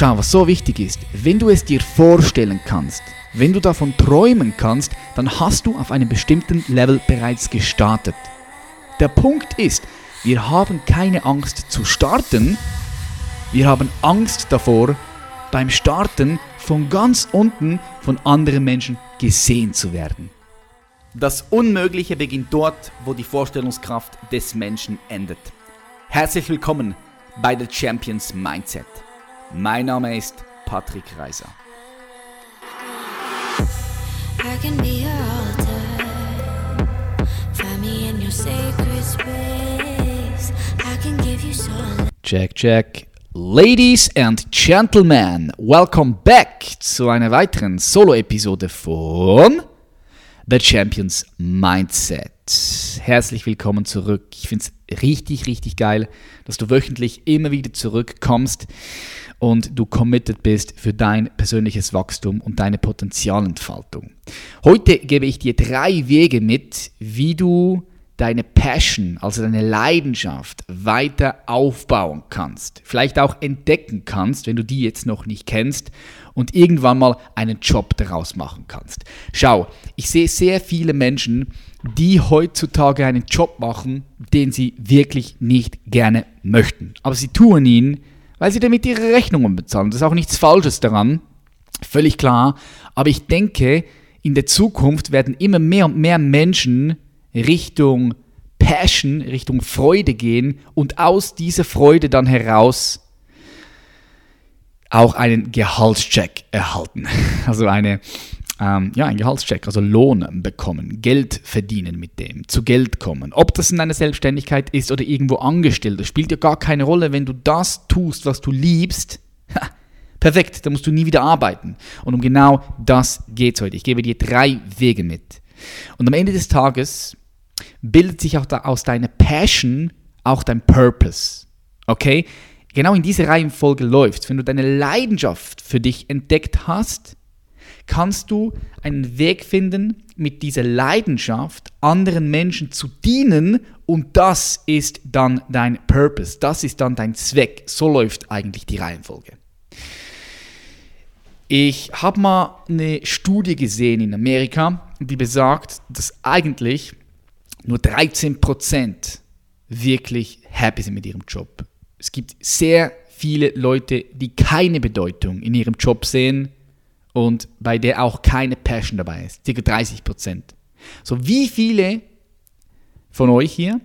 Schau, was so wichtig ist, wenn du es dir vorstellen kannst, wenn du davon träumen kannst, dann hast du auf einem bestimmten Level bereits gestartet. Der Punkt ist, wir haben keine Angst zu starten, wir haben Angst davor, beim Starten von ganz unten von anderen Menschen gesehen zu werden. Das Unmögliche beginnt dort, wo die Vorstellungskraft des Menschen endet. Herzlich willkommen bei The Champions Mindset. Mein Name ist Patrick Reiser. Check, check. Ladies and Gentlemen, welcome back zu einer weiteren Solo-Episode von The Champions Mindset. Herzlich willkommen zurück. Ich finde es richtig, richtig geil, dass du wöchentlich immer wieder zurückkommst und du committed bist für dein persönliches Wachstum und deine Potenzialentfaltung. Heute gebe ich dir drei Wege mit, wie du deine Passion, also deine Leidenschaft weiter aufbauen kannst. Vielleicht auch entdecken kannst, wenn du die jetzt noch nicht kennst und irgendwann mal einen Job daraus machen kannst. Schau, ich sehe sehr viele Menschen, die heutzutage einen Job machen, den sie wirklich nicht gerne möchten. Aber sie tun ihn, weil sie damit ihre Rechnungen bezahlen. Das ist auch nichts Falsches daran, völlig klar. Aber ich denke, in der Zukunft werden immer mehr und mehr Menschen Richtung Passion, Richtung Freude gehen und aus dieser Freude dann heraus auch einen Gehaltscheck erhalten. Also eine, ähm, ja, ein Gehaltscheck, also Lohn bekommen, Geld verdienen mit dem, zu Geld kommen. Ob das in einer Selbstständigkeit ist oder irgendwo angestellt, das spielt ja gar keine Rolle, wenn du das tust, was du liebst. perfekt, da musst du nie wieder arbeiten. Und um genau das geht es heute. Ich gebe dir drei Wege mit. Und am Ende des Tages bildet sich auch da aus deiner Passion auch dein Purpose. Okay? Genau in diese Reihenfolge läuft. Wenn du deine Leidenschaft für dich entdeckt hast, kannst du einen Weg finden, mit dieser Leidenschaft anderen Menschen zu dienen und das ist dann dein Purpose, das ist dann dein Zweck. So läuft eigentlich die Reihenfolge. Ich habe mal eine Studie gesehen in Amerika, die besagt, dass eigentlich nur 13% wirklich happy sind mit ihrem Job. Es gibt sehr viele Leute, die keine Bedeutung in ihrem Job sehen und bei der auch keine Passion dabei ist. Circa 30%. So, wie viele von euch hier,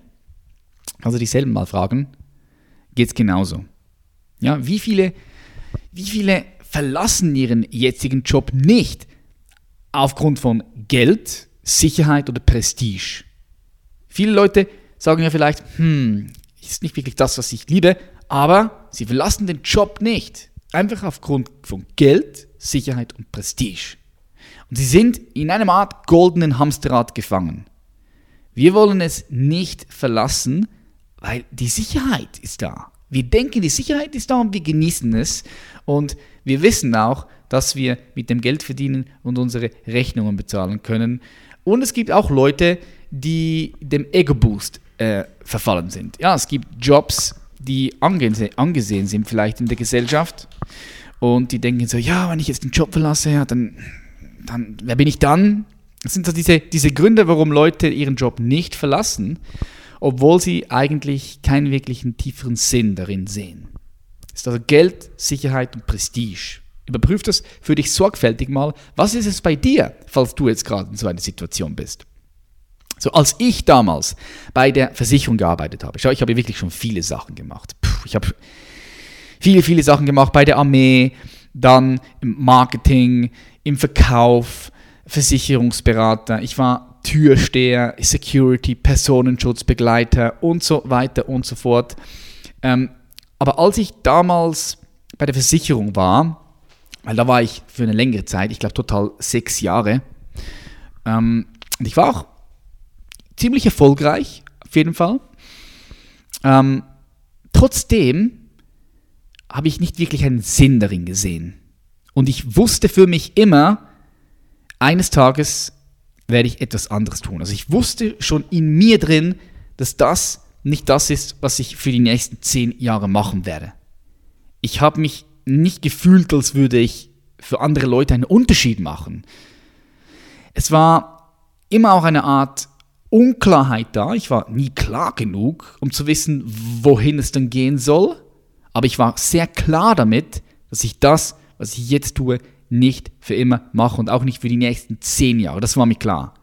also dieselben mal fragen, geht es genauso? Ja, wie viele, wie viele verlassen ihren jetzigen Job nicht aufgrund von Geld, Sicherheit oder Prestige? Viele Leute sagen ja vielleicht, hm, ist nicht wirklich das, was ich liebe, aber sie verlassen den Job nicht. Einfach aufgrund von Geld, Sicherheit und Prestige. Und sie sind in einer Art goldenen Hamsterrad gefangen. Wir wollen es nicht verlassen, weil die Sicherheit ist da. Wir denken, die Sicherheit ist da und wir genießen es. Und wir wissen auch, dass wir mit dem Geld verdienen und unsere Rechnungen bezahlen können. Und es gibt auch Leute, die dem Ego-Boost äh, verfallen sind. Ja, es gibt Jobs, die angese angesehen sind vielleicht in der Gesellschaft und die denken so, ja, wenn ich jetzt den Job verlasse, ja, dann, dann wer bin ich dann? Das sind so diese, diese Gründe, warum Leute ihren Job nicht verlassen, obwohl sie eigentlich keinen wirklichen tieferen Sinn darin sehen. Es ist also Geld, Sicherheit und Prestige. Überprüf das für dich sorgfältig mal. Was ist es bei dir, falls du jetzt gerade in so einer Situation bist? So, als ich damals bei der Versicherung gearbeitet habe, schau, ich habe wirklich schon viele Sachen gemacht. Puh, ich habe viele, viele Sachen gemacht bei der Armee, dann im Marketing, im Verkauf, Versicherungsberater. Ich war Türsteher, Security, Personenschutzbegleiter und so weiter und so fort. Ähm, aber als ich damals bei der Versicherung war, weil da war ich für eine längere Zeit, ich glaube total sechs Jahre, ähm, und ich war auch ziemlich erfolgreich, auf jeden Fall. Ähm, trotzdem habe ich nicht wirklich einen Sinn darin gesehen. Und ich wusste für mich immer, eines Tages werde ich etwas anderes tun. Also ich wusste schon in mir drin, dass das nicht das ist, was ich für die nächsten zehn Jahre machen werde. Ich habe mich nicht gefühlt, als würde ich für andere Leute einen Unterschied machen. Es war immer auch eine Art Unklarheit da. Ich war nie klar genug, um zu wissen, wohin es dann gehen soll. Aber ich war sehr klar damit, dass ich das, was ich jetzt tue, nicht für immer mache und auch nicht für die nächsten zehn Jahre. Das war mir klar.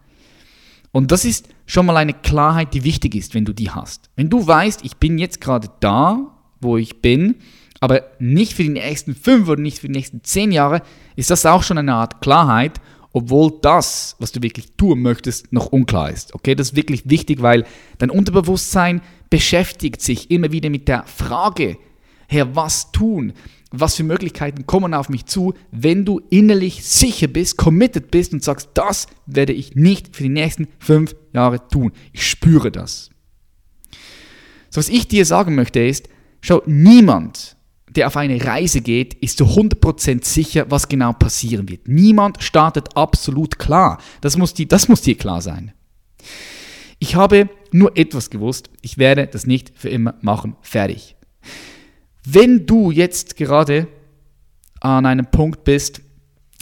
Und das ist schon mal eine Klarheit, die wichtig ist, wenn du die hast. Wenn du weißt, ich bin jetzt gerade da, wo ich bin, aber nicht für die nächsten fünf oder nicht für die nächsten zehn Jahre, ist das auch schon eine Art Klarheit, obwohl das, was du wirklich tun möchtest, noch unklar ist. Okay, das ist wirklich wichtig, weil dein Unterbewusstsein beschäftigt sich immer wieder mit der Frage, Herr, was tun? was für Möglichkeiten kommen auf mich zu, wenn du innerlich sicher bist, committed bist und sagst, das werde ich nicht für die nächsten fünf Jahre tun. Ich spüre das. So, was ich dir sagen möchte ist, schau, niemand, der auf eine Reise geht, ist zu 100% sicher, was genau passieren wird. Niemand startet absolut klar. Das muss, die, das muss dir klar sein. Ich habe nur etwas gewusst, ich werde das nicht für immer machen. Fertig. Wenn du jetzt gerade an einem Punkt bist,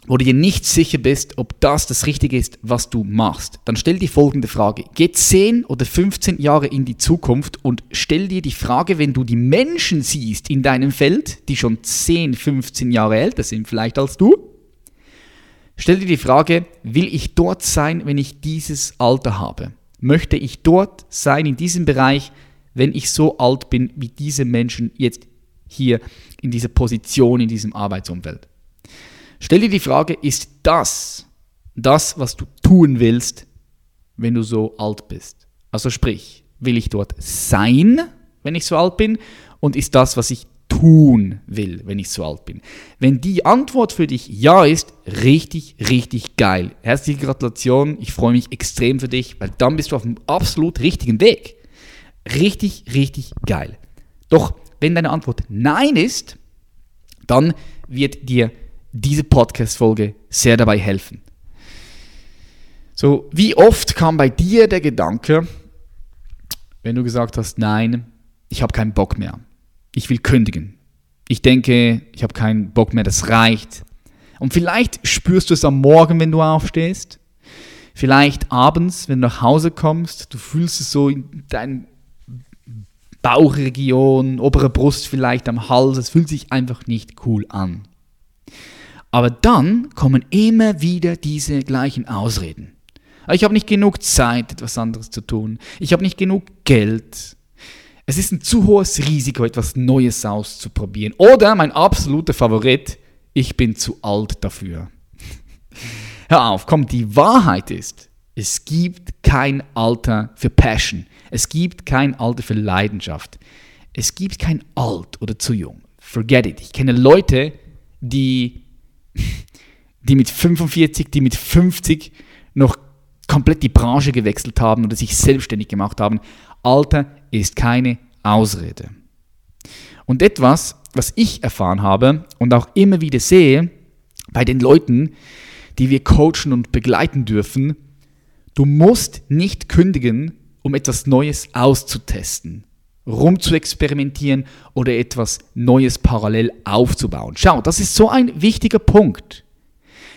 wo du dir nicht sicher bist, ob das das Richtige ist, was du machst, dann stell dir folgende Frage. Geh 10 oder 15 Jahre in die Zukunft und stell dir die Frage, wenn du die Menschen siehst in deinem Feld, die schon 10, 15 Jahre älter sind vielleicht als du, stell dir die Frage, will ich dort sein, wenn ich dieses Alter habe? Möchte ich dort sein in diesem Bereich, wenn ich so alt bin, wie diese Menschen jetzt hier in dieser Position, in diesem Arbeitsumfeld. Stell dir die Frage, ist das das, was du tun willst, wenn du so alt bist? Also sprich, will ich dort sein, wenn ich so alt bin? Und ist das, was ich tun will, wenn ich so alt bin? Wenn die Antwort für dich ja ist, richtig, richtig geil. Herzliche Gratulation, ich freue mich extrem für dich, weil dann bist du auf dem absolut richtigen Weg. Richtig, richtig geil. Doch wenn deine Antwort Nein ist, dann wird dir diese Podcast-Folge sehr dabei helfen. So, wie oft kam bei dir der Gedanke, wenn du gesagt hast, nein, ich habe keinen Bock mehr, ich will kündigen, ich denke, ich habe keinen Bock mehr, das reicht. Und vielleicht spürst du es am Morgen, wenn du aufstehst, vielleicht abends, wenn du nach Hause kommst, du fühlst es so in deinem Bauchregion, obere Brust vielleicht am Hals. Es fühlt sich einfach nicht cool an. Aber dann kommen immer wieder diese gleichen Ausreden. Ich habe nicht genug Zeit, etwas anderes zu tun. Ich habe nicht genug Geld. Es ist ein zu hohes Risiko, etwas Neues auszuprobieren. Oder mein absoluter Favorit, ich bin zu alt dafür. Hör auf, komm, die Wahrheit ist, es gibt kein Alter für Passion. Es gibt kein Alter für Leidenschaft. Es gibt kein alt oder zu jung. Forget it. Ich kenne Leute, die, die mit 45, die mit 50 noch komplett die Branche gewechselt haben oder sich selbstständig gemacht haben. Alter ist keine Ausrede. Und etwas, was ich erfahren habe und auch immer wieder sehe bei den Leuten, die wir coachen und begleiten dürfen, du musst nicht kündigen, um etwas Neues auszutesten, rum zu experimentieren oder etwas Neues parallel aufzubauen. Schau, das ist so ein wichtiger Punkt,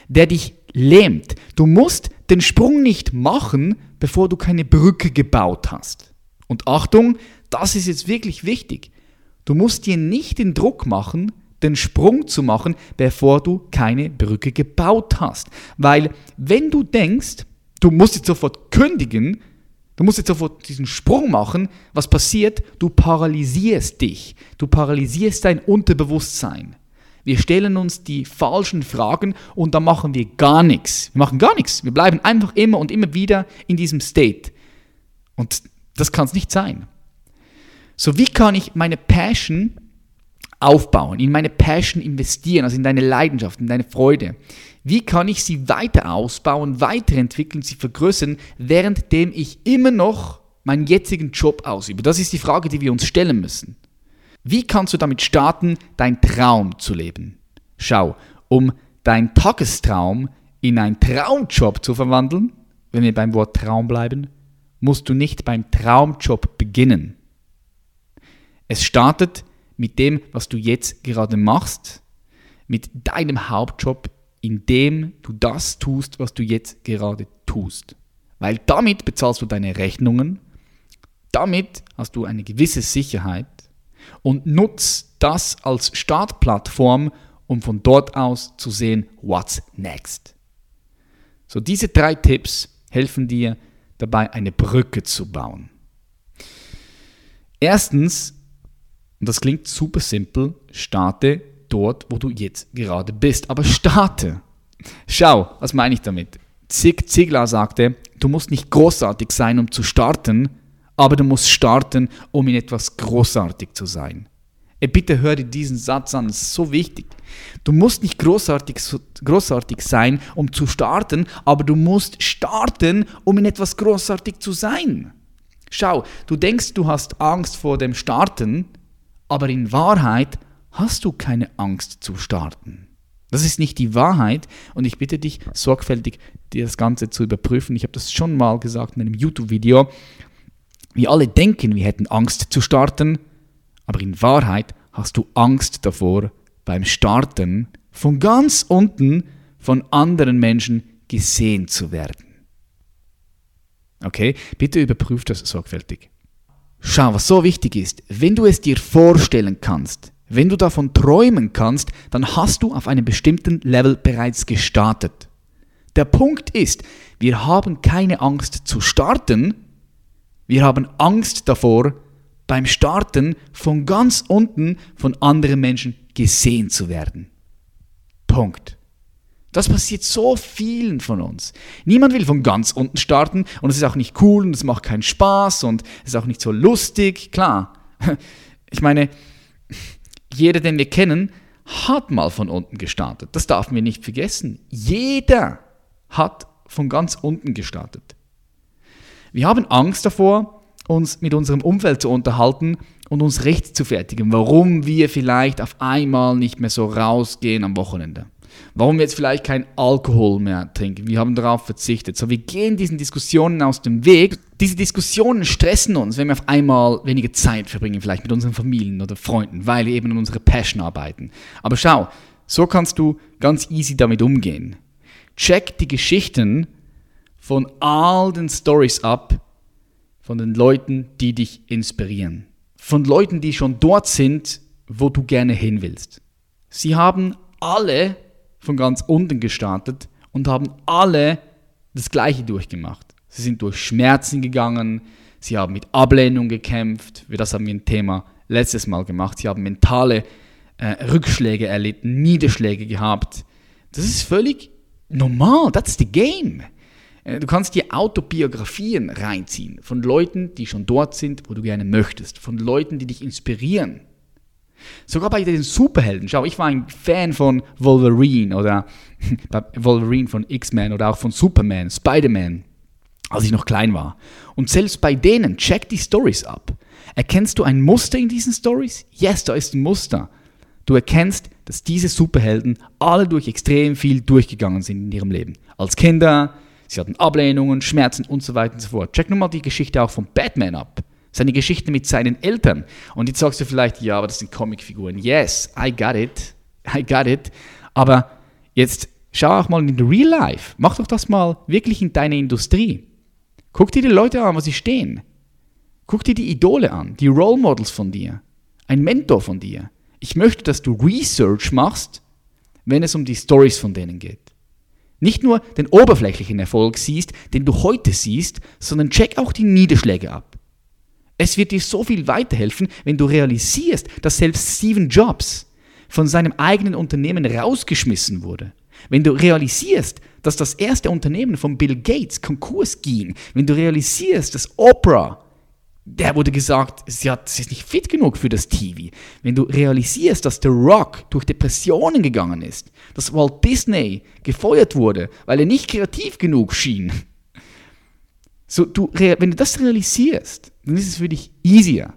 der dich lähmt. Du musst den Sprung nicht machen, bevor du keine Brücke gebaut hast. Und Achtung, das ist jetzt wirklich wichtig. Du musst dir nicht den Druck machen, den Sprung zu machen, bevor du keine Brücke gebaut hast. Weil wenn du denkst, du musst jetzt sofort kündigen, Du musst jetzt sofort diesen Sprung machen. Was passiert? Du paralysierst dich. Du paralysierst dein Unterbewusstsein. Wir stellen uns die falschen Fragen und dann machen wir gar nichts. Wir machen gar nichts. Wir bleiben einfach immer und immer wieder in diesem State. Und das kann es nicht sein. So, wie kann ich meine Passion aufbauen, in meine Passion investieren, also in deine Leidenschaft, in deine Freude? Wie kann ich sie weiter ausbauen, weiterentwickeln, sie vergrößern, währenddem ich immer noch meinen jetzigen Job ausübe? Das ist die Frage, die wir uns stellen müssen. Wie kannst du damit starten, dein Traum zu leben? Schau, um dein Tagestraum in einen Traumjob zu verwandeln, wenn wir beim Wort Traum bleiben, musst du nicht beim Traumjob beginnen. Es startet mit dem, was du jetzt gerade machst mit deinem Hauptjob, indem du das tust, was du jetzt gerade tust. Weil damit bezahlst du deine Rechnungen, damit hast du eine gewisse Sicherheit und nutzt das als Startplattform, um von dort aus zu sehen, what's next. So, diese drei Tipps helfen dir dabei, eine Brücke zu bauen. Erstens, und das klingt super simpel, starte dort, wo du jetzt gerade bist. Aber starte. Schau, was meine ich damit? Zig Ziglar sagte, du musst nicht großartig sein, um zu starten, aber du musst starten, um in etwas großartig zu sein. Ey, bitte hör dir diesen Satz an, das ist so wichtig. Du musst nicht großartig, großartig sein, um zu starten, aber du musst starten, um in etwas großartig zu sein. Schau, du denkst, du hast Angst vor dem Starten, aber in Wahrheit hast du keine Angst zu starten. Das ist nicht die Wahrheit und ich bitte dich sorgfältig, dir das Ganze zu überprüfen. Ich habe das schon mal gesagt in einem YouTube-Video. Wir alle denken, wir hätten Angst zu starten, aber in Wahrheit hast du Angst davor, beim Starten von ganz unten von anderen Menschen gesehen zu werden. Okay, bitte überprüf das sorgfältig. Schau, was so wichtig ist, wenn du es dir vorstellen kannst, wenn du davon träumen kannst, dann hast du auf einem bestimmten Level bereits gestartet. Der Punkt ist, wir haben keine Angst zu starten, wir haben Angst davor, beim Starten von ganz unten von anderen Menschen gesehen zu werden. Punkt. Das passiert so vielen von uns. Niemand will von ganz unten starten und es ist auch nicht cool und es macht keinen Spaß und es ist auch nicht so lustig. Klar, ich meine, jeder, den wir kennen, hat mal von unten gestartet. Das darf wir nicht vergessen. Jeder hat von ganz unten gestartet. Wir haben Angst davor, uns mit unserem Umfeld zu unterhalten und uns recht zu fertigen, warum wir vielleicht auf einmal nicht mehr so rausgehen am Wochenende. Warum wir jetzt vielleicht kein Alkohol mehr trinken. Wir haben darauf verzichtet. So, wir gehen diesen Diskussionen aus dem Weg. Diese Diskussionen stressen uns, wenn wir auf einmal weniger Zeit verbringen, vielleicht mit unseren Familien oder Freunden, weil wir eben an unserer Passion arbeiten. Aber schau, so kannst du ganz easy damit umgehen. Check die Geschichten von all den Stories ab, von den Leuten, die dich inspirieren. Von Leuten, die schon dort sind, wo du gerne hin willst. Sie haben alle von ganz unten gestartet und haben alle das Gleiche durchgemacht. Sie sind durch Schmerzen gegangen, sie haben mit Ablehnung gekämpft, das haben wir ein Thema letztes Mal gemacht, sie haben mentale äh, Rückschläge erlitten, Niederschläge gehabt. Das ist völlig normal, that's the game. Äh, du kannst dir Autobiografien reinziehen von Leuten, die schon dort sind, wo du gerne möchtest, von Leuten, die dich inspirieren. Sogar bei den Superhelden. Schau, ich war ein Fan von Wolverine oder Wolverine von X-Men oder auch von Superman, Spider-Man, als ich noch klein war. Und selbst bei denen, check die Stories ab. Erkennst du ein Muster in diesen Stories? Yes, da ist ein Muster. Du erkennst, dass diese Superhelden alle durch extrem viel durchgegangen sind in ihrem Leben. Als Kinder, sie hatten Ablehnungen, Schmerzen und so weiter und so fort. Check nun mal die Geschichte auch von Batman ab seine Geschichte mit seinen Eltern. Und jetzt sagst du vielleicht, ja, aber das sind Comicfiguren. Yes, I got it. I got it. Aber jetzt schau auch mal in real life. Mach doch das mal wirklich in deine Industrie. Guck dir die Leute an, wo sie stehen. Guck dir die Idole an, die Role Models von dir, ein Mentor von dir. Ich möchte, dass du Research machst, wenn es um die Stories von denen geht. Nicht nur den oberflächlichen Erfolg siehst, den du heute siehst, sondern check auch die Niederschläge ab. Es wird dir so viel weiterhelfen, wenn du realisierst, dass selbst Steve Jobs von seinem eigenen Unternehmen rausgeschmissen wurde. Wenn du realisierst, dass das erste Unternehmen von Bill Gates Konkurs ging, wenn du realisierst, dass Oprah, der wurde gesagt, sie, hat, sie ist nicht fit genug für das TV. Wenn du realisierst, dass The Rock durch Depressionen gegangen ist, dass Walt Disney gefeuert wurde, weil er nicht kreativ genug schien. So, du, wenn du das realisierst, dann ist es für dich easier.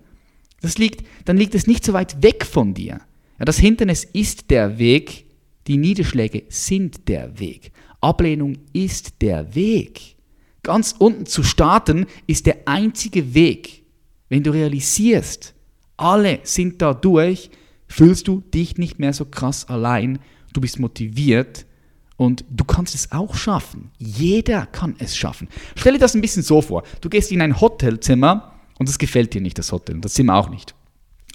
Das liegt, dann liegt es nicht so weit weg von dir. Ja, das Hindernis ist der Weg, die Niederschläge sind der Weg. Ablehnung ist der Weg. Ganz unten zu starten ist der einzige Weg. Wenn du realisierst, alle sind da durch, fühlst du dich nicht mehr so krass allein. du bist motiviert und du kannst es auch schaffen. Jeder kann es schaffen. Stell dir das ein bisschen so vor. Du gehst in ein Hotelzimmer und es gefällt dir nicht, das Hotel, das Zimmer auch nicht.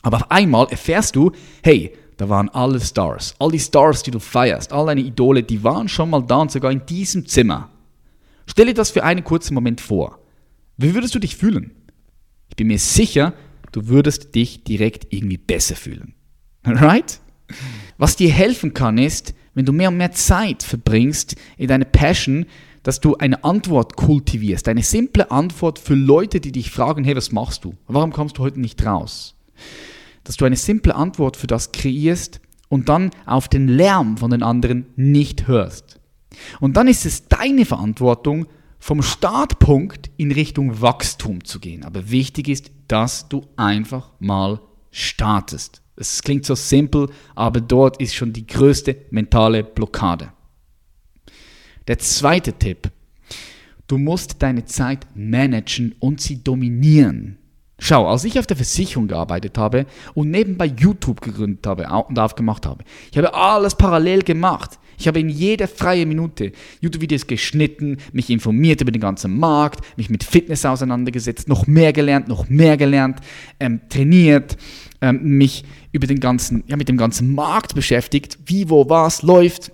Aber auf einmal erfährst du, hey, da waren alle Stars. All die Stars, die du feierst, all deine Idole, die waren schon mal da und sogar in diesem Zimmer. Stell dir das für einen kurzen Moment vor. Wie würdest du dich fühlen? Ich bin mir sicher, du würdest dich direkt irgendwie besser fühlen. Right? Was dir helfen kann, ist, wenn du mehr und mehr Zeit verbringst in deine Passion, dass du eine Antwort kultivierst, eine simple Antwort für Leute, die dich fragen, hey, was machst du? Warum kommst du heute nicht raus? Dass du eine simple Antwort für das kreierst und dann auf den Lärm von den anderen nicht hörst. Und dann ist es deine Verantwortung, vom Startpunkt in Richtung Wachstum zu gehen. Aber wichtig ist, dass du einfach mal startest. Es klingt so simpel, aber dort ist schon die größte mentale Blockade. Der zweite Tipp. Du musst deine Zeit managen und sie dominieren. Schau, als ich auf der Versicherung gearbeitet habe und nebenbei YouTube gegründet habe und aufgemacht habe, ich habe alles parallel gemacht. Ich habe in jeder freien Minute YouTube-Videos geschnitten, mich informiert über den ganzen Markt, mich mit Fitness auseinandergesetzt, noch mehr gelernt, noch mehr gelernt, ähm, trainiert, ähm, mich über den ganzen, ja, mit dem ganzen Markt beschäftigt, wie, wo, was läuft.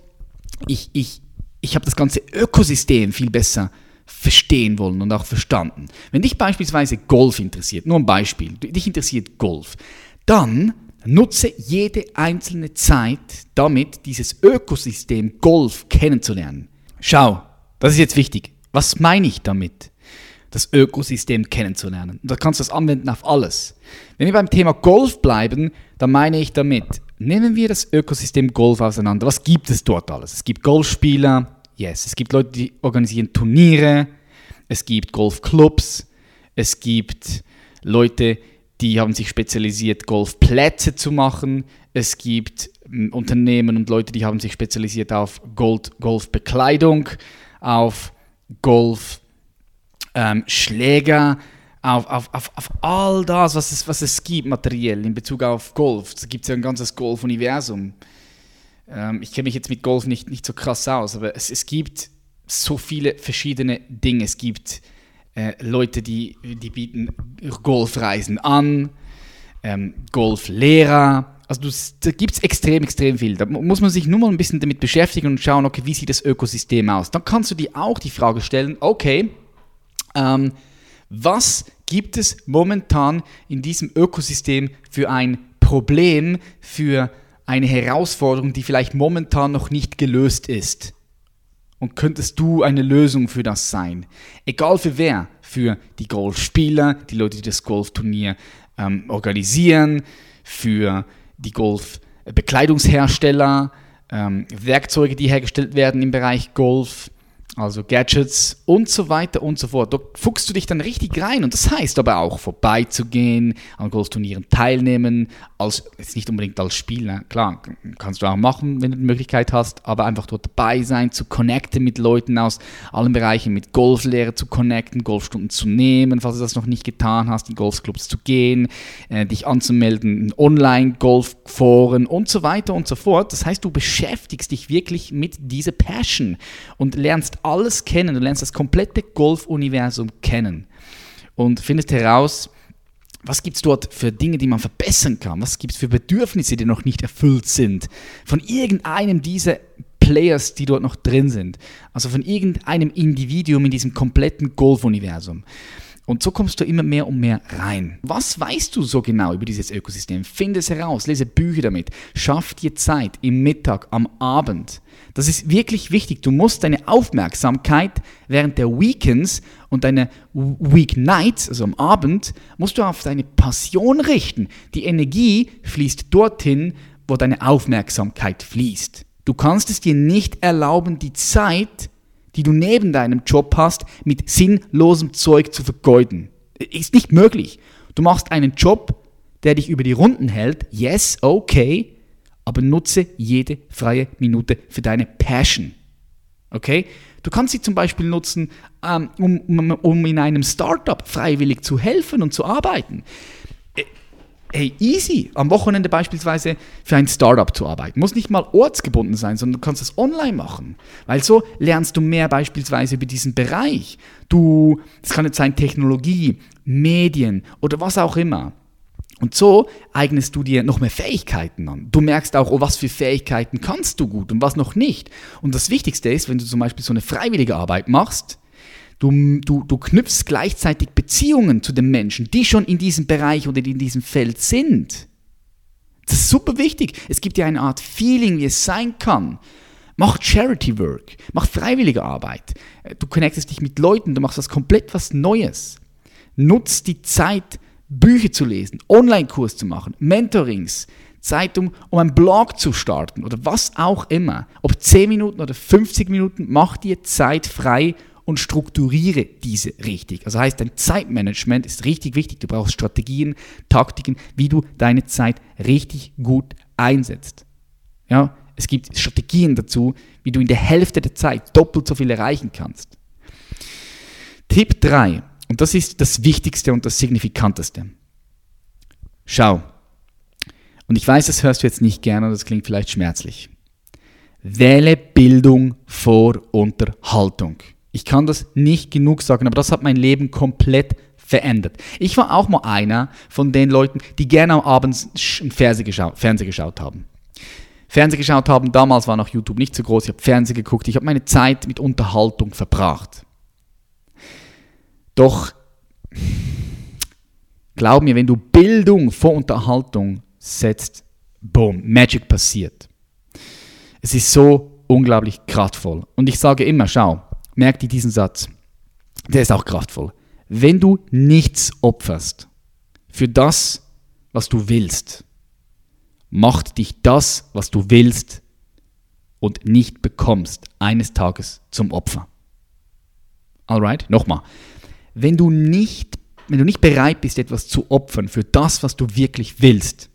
Ich, ich, ich habe das ganze Ökosystem viel besser verstehen wollen und auch verstanden. Wenn dich beispielsweise Golf interessiert, nur ein Beispiel, dich interessiert Golf, dann Nutze jede einzelne Zeit damit, dieses Ökosystem Golf kennenzulernen. Schau, das ist jetzt wichtig. Was meine ich damit? Das Ökosystem kennenzulernen. Und da kannst du das anwenden auf alles. Wenn wir beim Thema Golf bleiben, dann meine ich damit, nehmen wir das Ökosystem Golf auseinander. Was gibt es dort alles? Es gibt Golfspieler, yes. Es gibt Leute, die organisieren Turniere. Es gibt Golfclubs. Es gibt Leute, die haben sich spezialisiert, Golfplätze zu machen. Es gibt ähm, Unternehmen und Leute, die haben sich spezialisiert auf Gold, Golfbekleidung, auf Golfschläger, ähm, auf, auf, auf, auf all das, was es, was es gibt materiell in Bezug auf Golf. Da gibt es ja ein ganzes Golf-Universum. Ähm, ich kenne mich jetzt mit Golf nicht, nicht so krass aus, aber es, es gibt so viele verschiedene Dinge. Es gibt äh, Leute, die, die bieten Golfreisen an, ähm, Golflehrer. Also du, da gibt es extrem, extrem viel. Da muss man sich nur mal ein bisschen damit beschäftigen und schauen, okay, wie sieht das Ökosystem aus. Dann kannst du dir auch die Frage stellen, okay, ähm, was gibt es momentan in diesem Ökosystem für ein Problem, für eine Herausforderung, die vielleicht momentan noch nicht gelöst ist? Und könntest du eine Lösung für das sein? Egal für wer. Für die Golfspieler, die Leute, die das Golfturnier ähm, organisieren, für die Golfbekleidungshersteller, ähm, Werkzeuge, die hergestellt werden im Bereich Golf, also Gadgets und so weiter und so fort. Da fuchst du dich dann richtig rein und das heißt aber auch vorbeizugehen, an Golfturnieren teilnehmen, als, jetzt nicht unbedingt als Spieler, klar, kannst du auch machen, wenn du die Möglichkeit hast, aber einfach dort dabei sein, zu connecten mit Leuten aus allen Bereichen, mit Golflehrer zu connecten, Golfstunden zu nehmen, falls du das noch nicht getan hast, in Golfclubs zu gehen, äh, dich anzumelden in Online-Golfforen und so weiter und so fort. Das heißt, du beschäftigst dich wirklich mit dieser Passion und lernst alles kennen, du lernst das komplette Golf-Universum kennen und findest heraus, was gibt es dort für Dinge, die man verbessern kann? Was gibt es für Bedürfnisse, die noch nicht erfüllt sind? Von irgendeinem dieser Players, die dort noch drin sind. Also von irgendeinem Individuum in diesem kompletten Golf-Universum. Und so kommst du immer mehr und mehr rein. Was weißt du so genau über dieses Ökosystem? Finde es heraus, lese Bücher damit, schaff dir Zeit im Mittag, am Abend. Das ist wirklich wichtig. Du musst deine Aufmerksamkeit während der Weekends und deine Weeknights, also am Abend, musst du auf deine Passion richten. Die Energie fließt dorthin, wo deine Aufmerksamkeit fließt. Du kannst es dir nicht erlauben, die Zeit die du neben deinem Job hast, mit sinnlosem Zeug zu vergeuden. Ist nicht möglich. Du machst einen Job, der dich über die Runden hält. Yes, okay. Aber nutze jede freie Minute für deine Passion. Okay? Du kannst sie zum Beispiel nutzen, ähm, um, um, um in einem Startup freiwillig zu helfen und zu arbeiten. Hey, easy. Am Wochenende beispielsweise für ein Startup zu arbeiten. Muss nicht mal ortsgebunden sein, sondern du kannst es online machen. Weil so lernst du mehr beispielsweise über diesen Bereich. Du, das kann jetzt sein Technologie, Medien oder was auch immer. Und so eignest du dir noch mehr Fähigkeiten an. Du merkst auch, oh, was für Fähigkeiten kannst du gut und was noch nicht. Und das Wichtigste ist, wenn du zum Beispiel so eine freiwillige Arbeit machst, Du, du, du knüpfst gleichzeitig Beziehungen zu den Menschen, die schon in diesem Bereich oder in diesem Feld sind. Das ist super wichtig. Es gibt ja eine Art Feeling, wie es sein kann. Mach Charity Work, mach freiwillige Arbeit. Du connectest dich mit Leuten, du machst was komplett was Neues. Nutz die Zeit, Bücher zu lesen, Online-Kurs zu machen, Mentorings, Zeitung, um einen Blog zu starten oder was auch immer. Ob 10 Minuten oder 50 Minuten, mach dir Zeit frei und strukturiere diese richtig. Also heißt, dein Zeitmanagement ist richtig wichtig. Du brauchst Strategien, Taktiken, wie du deine Zeit richtig gut einsetzt. Ja, es gibt Strategien dazu, wie du in der Hälfte der Zeit doppelt so viel erreichen kannst. Tipp 3, und das ist das Wichtigste und das Signifikanteste. Schau, und ich weiß, das hörst du jetzt nicht gerne, das klingt vielleicht schmerzlich. Wähle Bildung vor Unterhaltung. Ich kann das nicht genug sagen, aber das hat mein Leben komplett verändert. Ich war auch mal einer von den Leuten, die gerne am Abend Fernsehen geschaut, Fernsehen geschaut haben. Fernsehen geschaut haben, damals war noch YouTube nicht so groß, ich habe Fernsehen geguckt, ich habe meine Zeit mit Unterhaltung verbracht. Doch, glaub mir, wenn du Bildung vor Unterhaltung setzt, boom, Magic passiert. Es ist so unglaublich kraftvoll. Und ich sage immer, schau, merk dir diesen Satz. Der ist auch kraftvoll. Wenn du nichts opferst für das, was du willst, macht dich das, was du willst und nicht bekommst, eines Tages zum Opfer. Alright? Nochmal. Wenn du nicht, wenn du nicht bereit bist, etwas zu opfern für das, was du wirklich willst,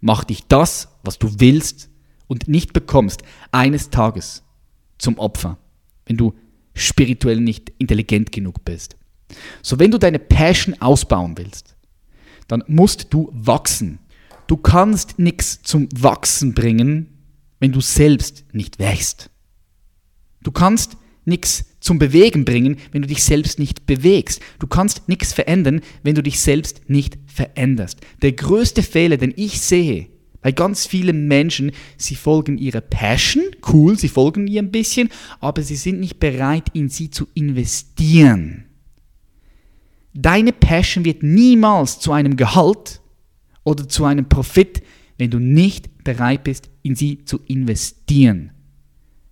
macht dich das, was du willst und nicht bekommst, eines Tages zum Opfer. Wenn du spirituell nicht intelligent genug bist. So, wenn du deine Passion ausbauen willst, dann musst du wachsen. Du kannst nichts zum Wachsen bringen, wenn du selbst nicht wächst. Du kannst nichts zum Bewegen bringen, wenn du dich selbst nicht bewegst. Du kannst nichts verändern, wenn du dich selbst nicht veränderst. Der größte Fehler, den ich sehe, bei ganz vielen Menschen, sie folgen ihrer Passion, cool, sie folgen ihr ein bisschen, aber sie sind nicht bereit, in sie zu investieren. Deine Passion wird niemals zu einem Gehalt oder zu einem Profit, wenn du nicht bereit bist, in sie zu investieren.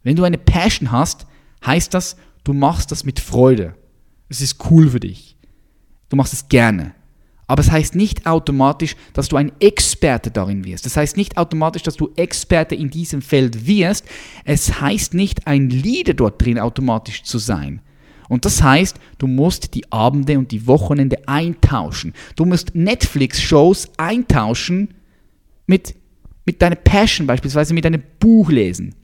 Wenn du eine Passion hast, heißt das, du machst das mit Freude. Es ist cool für dich. Du machst es gerne. Aber es heißt nicht automatisch, dass du ein Experte darin wirst. Das heißt nicht automatisch, dass du Experte in diesem Feld wirst. Es heißt nicht, ein Leader dort drin automatisch zu sein. Und das heißt, du musst die Abende und die Wochenende eintauschen. Du musst Netflix-Shows eintauschen mit, mit deiner Passion, beispielsweise mit einem Buch lesen,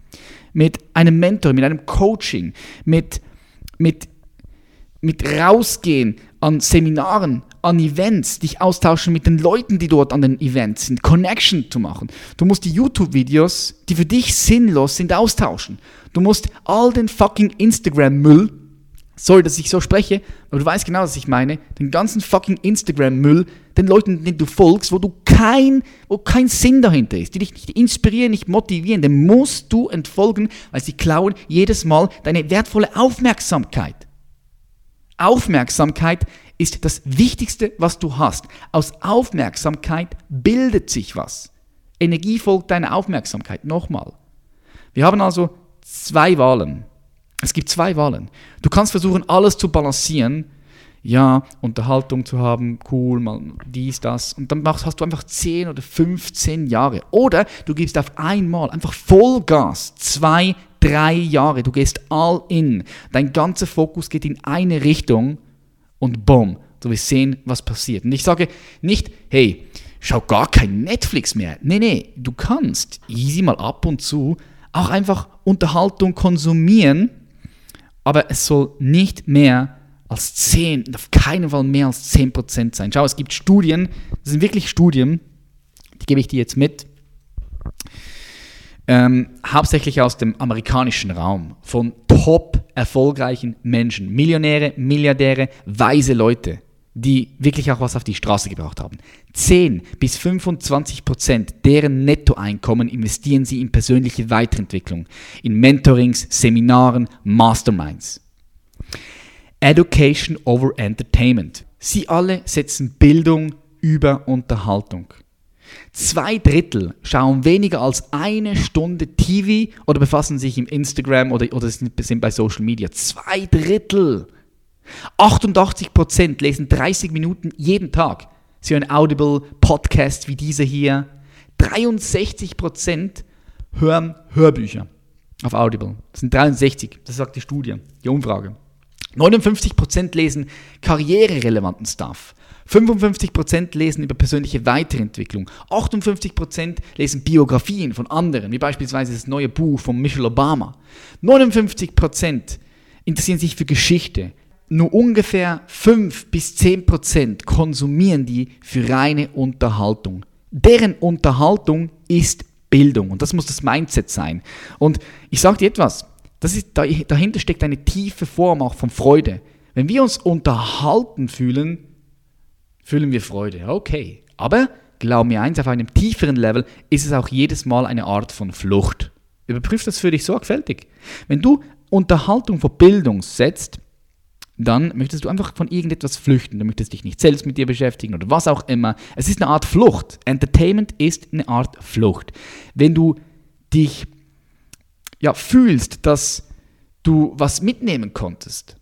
mit einem Mentor, mit einem Coaching, mit, mit, mit rausgehen an Seminaren, an Events, dich austauschen mit den Leuten, die dort an den Events sind, Connection zu machen. Du musst die YouTube-Videos, die für dich sinnlos sind, austauschen. Du musst all den fucking Instagram-Müll, sorry, dass ich so spreche, aber du weißt genau, was ich meine, den ganzen fucking Instagram-Müll, den Leuten, denen du folgst, wo du kein, wo kein Sinn dahinter ist, die dich nicht inspirieren, nicht motivieren, den musst du entfolgen, weil sie klauen jedes Mal deine wertvolle Aufmerksamkeit. Aufmerksamkeit ist das Wichtigste, was du hast. Aus Aufmerksamkeit bildet sich was. Energie folgt deiner Aufmerksamkeit. Nochmal. Wir haben also zwei Wahlen. Es gibt zwei Wahlen. Du kannst versuchen, alles zu balancieren. Ja, Unterhaltung zu haben, cool, mal dies, das. Und dann hast du einfach 10 oder 15 Jahre. Oder du gibst auf einmal einfach Vollgas. Zwei, drei Jahre. Du gehst all in. Dein ganzer Fokus geht in eine Richtung und boom, du wirst sehen, was passiert. Und ich sage nicht, hey, schau gar kein Netflix mehr. Nee, nee, du kannst easy mal ab und zu auch einfach Unterhaltung konsumieren, aber es soll nicht mehr als 10, auf keinen Fall mehr als 10% sein. Schau, es gibt Studien, das sind wirklich Studien, die gebe ich dir jetzt mit, ähm, hauptsächlich aus dem amerikanischen Raum, von top erfolgreichen Menschen, Millionäre, Milliardäre, weise Leute, die wirklich auch was auf die Straße gebracht haben. 10 bis 25 Prozent deren Nettoeinkommen investieren sie in persönliche Weiterentwicklung, in Mentorings, Seminaren, Masterminds. Education over Entertainment. Sie alle setzen Bildung über Unterhaltung. Zwei Drittel schauen weniger als eine Stunde TV oder befassen sich im Instagram oder, oder sind bei Social Media. Zwei Drittel. 88% lesen 30 Minuten jeden Tag. Sie hören Audible, Podcasts wie diese hier. 63% hören Hörbücher auf Audible. Das sind 63, das sagt die Studie, die Umfrage. 59% lesen karriererelevanten Stuff. 55% lesen über persönliche Weiterentwicklung. 58% lesen Biografien von anderen, wie beispielsweise das neue Buch von Michelle Obama. 59% interessieren sich für Geschichte. Nur ungefähr 5 bis 10% konsumieren die für reine Unterhaltung. Deren Unterhaltung ist Bildung und das muss das Mindset sein. Und ich sage dir etwas, das ist, dahinter steckt eine tiefe Form auch von Freude. Wenn wir uns unterhalten fühlen, fühlen wir Freude. Okay. Aber glaub mir eins, auf einem tieferen Level ist es auch jedes Mal eine Art von Flucht. Überprüf das für dich sorgfältig. Wenn du Unterhaltung vor Bildung setzt, dann möchtest du einfach von irgendetwas flüchten. Du möchtest dich nicht selbst mit dir beschäftigen oder was auch immer. Es ist eine Art Flucht. Entertainment ist eine Art Flucht. Wenn du dich ja, fühlst, dass du was mitnehmen konntest,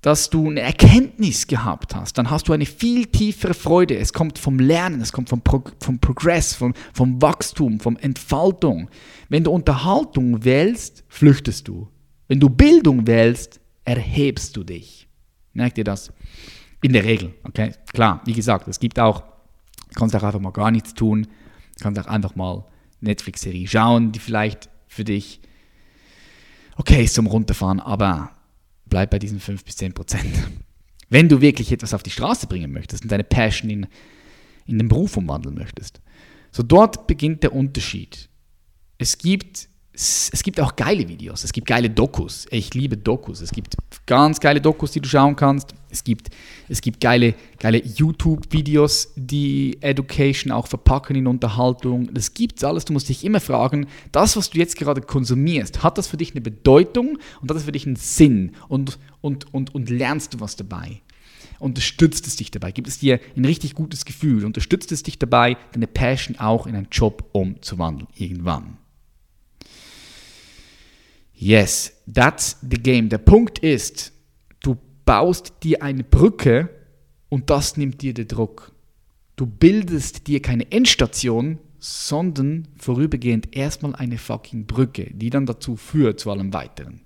dass du eine Erkenntnis gehabt hast, dann hast du eine viel tiefere Freude. Es kommt vom Lernen, es kommt vom, Pro vom Progress, vom, vom Wachstum, vom Entfaltung. Wenn du Unterhaltung wählst, flüchtest du. Wenn du Bildung wählst, erhebst du dich. Merkt ihr das? In der Regel, okay? Klar, wie gesagt, es gibt auch, du kannst auch einfach mal gar nichts tun, du kannst auch einfach mal Netflix-Serie schauen, die vielleicht für dich okay ist zum Runterfahren, aber bleib bei diesen 5 bis 10 Prozent. Wenn du wirklich etwas auf die Straße bringen möchtest und deine Passion in, in den Beruf umwandeln möchtest, so dort beginnt der Unterschied. Es gibt, es gibt auch geile Videos, es gibt geile Dokus. Ich liebe Dokus. Es gibt ganz geile Dokus, die du schauen kannst. Es gibt, es gibt geile, geile YouTube-Videos, die Education auch verpacken in Unterhaltung. Das gibt's alles. Du musst dich immer fragen, das, was du jetzt gerade konsumierst, hat das für dich eine Bedeutung und hat das für dich einen Sinn und, und, und, und lernst du was dabei? Unterstützt es dich dabei? Gibt es dir ein richtig gutes Gefühl? Unterstützt es dich dabei, deine Passion auch in einen Job umzuwandeln irgendwann? Yes, that's the game. Der Punkt ist, baust dir eine Brücke und das nimmt dir den Druck. Du bildest dir keine Endstation, sondern vorübergehend erstmal eine fucking Brücke, die dann dazu führt zu allem Weiteren.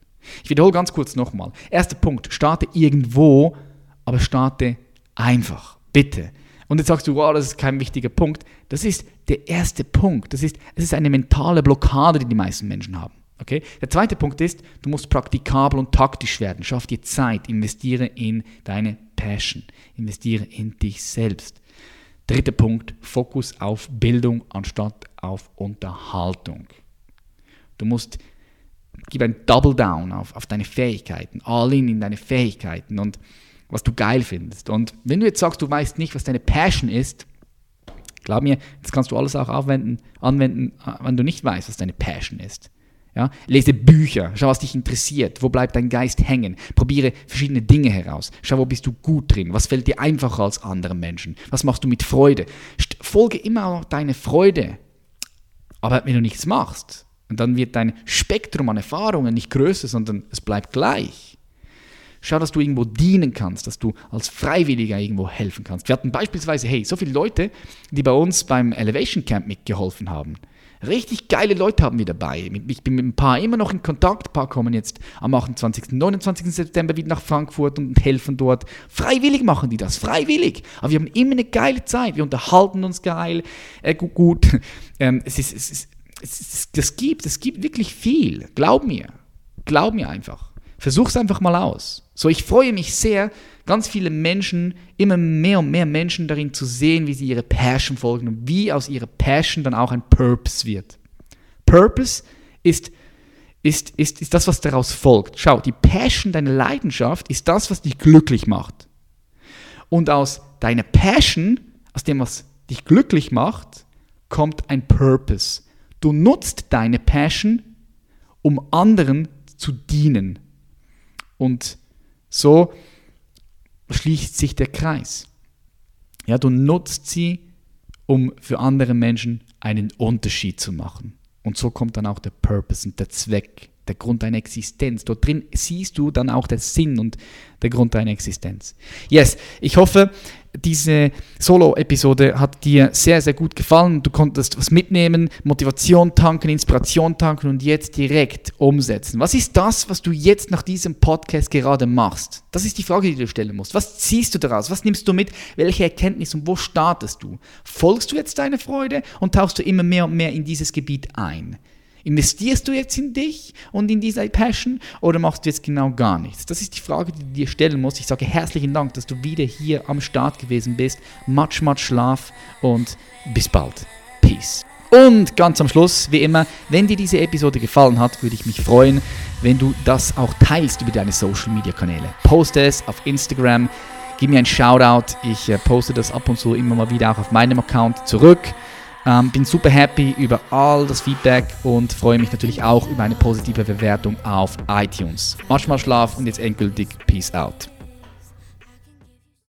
Ich wiederhole ganz kurz nochmal. Erster Punkt, starte irgendwo, aber starte einfach. Bitte. Und jetzt sagst du, wow, das ist kein wichtiger Punkt. Das ist der erste Punkt. Das ist, das ist eine mentale Blockade, die die meisten Menschen haben. Okay? Der zweite Punkt ist, du musst praktikabel und taktisch werden. Schaff dir Zeit, investiere in deine Passion, investiere in dich selbst. Dritter Punkt, Fokus auf Bildung anstatt auf Unterhaltung. Du musst, gib ein Double Down auf, auf deine Fähigkeiten, all in in deine Fähigkeiten und was du geil findest. Und wenn du jetzt sagst, du weißt nicht, was deine Passion ist, glaub mir, das kannst du alles auch anwenden, anwenden, äh, wenn du nicht weißt, was deine Passion ist. Ja? Lese Bücher, schau, was dich interessiert, wo bleibt dein Geist hängen, probiere verschiedene Dinge heraus, schau, wo bist du gut drin, was fällt dir einfacher als anderen Menschen, was machst du mit Freude. Folge immer auch deine Freude. Aber wenn du nichts machst, dann wird dein Spektrum an Erfahrungen nicht größer, sondern es bleibt gleich. Schau, dass du irgendwo dienen kannst, dass du als Freiwilliger irgendwo helfen kannst. Wir hatten beispielsweise, hey, so viele Leute, die bei uns beim Elevation Camp mitgeholfen haben. Richtig geile Leute haben wir dabei. Ich bin mit ein paar immer noch in Kontakt. Ein paar kommen jetzt am 28. 29. September wieder nach Frankfurt und helfen dort. Freiwillig machen die das, freiwillig. Aber wir haben immer eine geile Zeit. Wir unterhalten uns geil, äh, gut. Ähm, es ist, es ist, es ist, das gibt, es gibt wirklich viel. Glaub mir. Glaub mir einfach. Versuch es einfach mal aus. So, ich freue mich sehr, ganz viele Menschen, immer mehr und mehr Menschen darin zu sehen, wie sie ihre Passion folgen und wie aus ihrer Passion dann auch ein Purpose wird. Purpose ist, ist, ist, ist das, was daraus folgt. Schau, die Passion, deine Leidenschaft, ist das, was dich glücklich macht. Und aus deiner Passion, aus dem, was dich glücklich macht, kommt ein Purpose. Du nutzt deine Passion, um anderen zu dienen. Und so schließt sich der Kreis. Ja, du nutzt sie, um für andere Menschen einen Unterschied zu machen. Und so kommt dann auch der Purpose und der Zweck, der Grund deiner Existenz. Dort drin siehst du dann auch den Sinn und der Grund deiner Existenz. Yes, ich hoffe, diese Solo-Episode hat dir sehr, sehr gut gefallen. Du konntest was mitnehmen, Motivation tanken, Inspiration tanken und jetzt direkt umsetzen. Was ist das, was du jetzt nach diesem Podcast gerade machst? Das ist die Frage, die du stellen musst. Was ziehst du daraus? Was nimmst du mit? Welche Erkenntnis und wo startest du? Folgst du jetzt deiner Freude und tauchst du immer mehr und mehr in dieses Gebiet ein? Investierst du jetzt in dich und in diese Passion oder machst du jetzt genau gar nichts? Das ist die Frage, die du dir stellen musst. Ich sage herzlichen Dank, dass du wieder hier am Start gewesen bist. Much, much Schlaf und bis bald. Peace. Und ganz am Schluss, wie immer, wenn dir diese Episode gefallen hat, würde ich mich freuen, wenn du das auch teilst über deine Social Media Kanäle. Poste es auf Instagram, gib mir ein Shoutout. Ich äh, poste das ab und zu immer mal wieder auch auf meinem Account zurück. Ähm, bin super happy über all das Feedback und freue mich natürlich auch über eine positive Bewertung auf iTunes. Manchmal Schlaf und jetzt endgültig Peace out.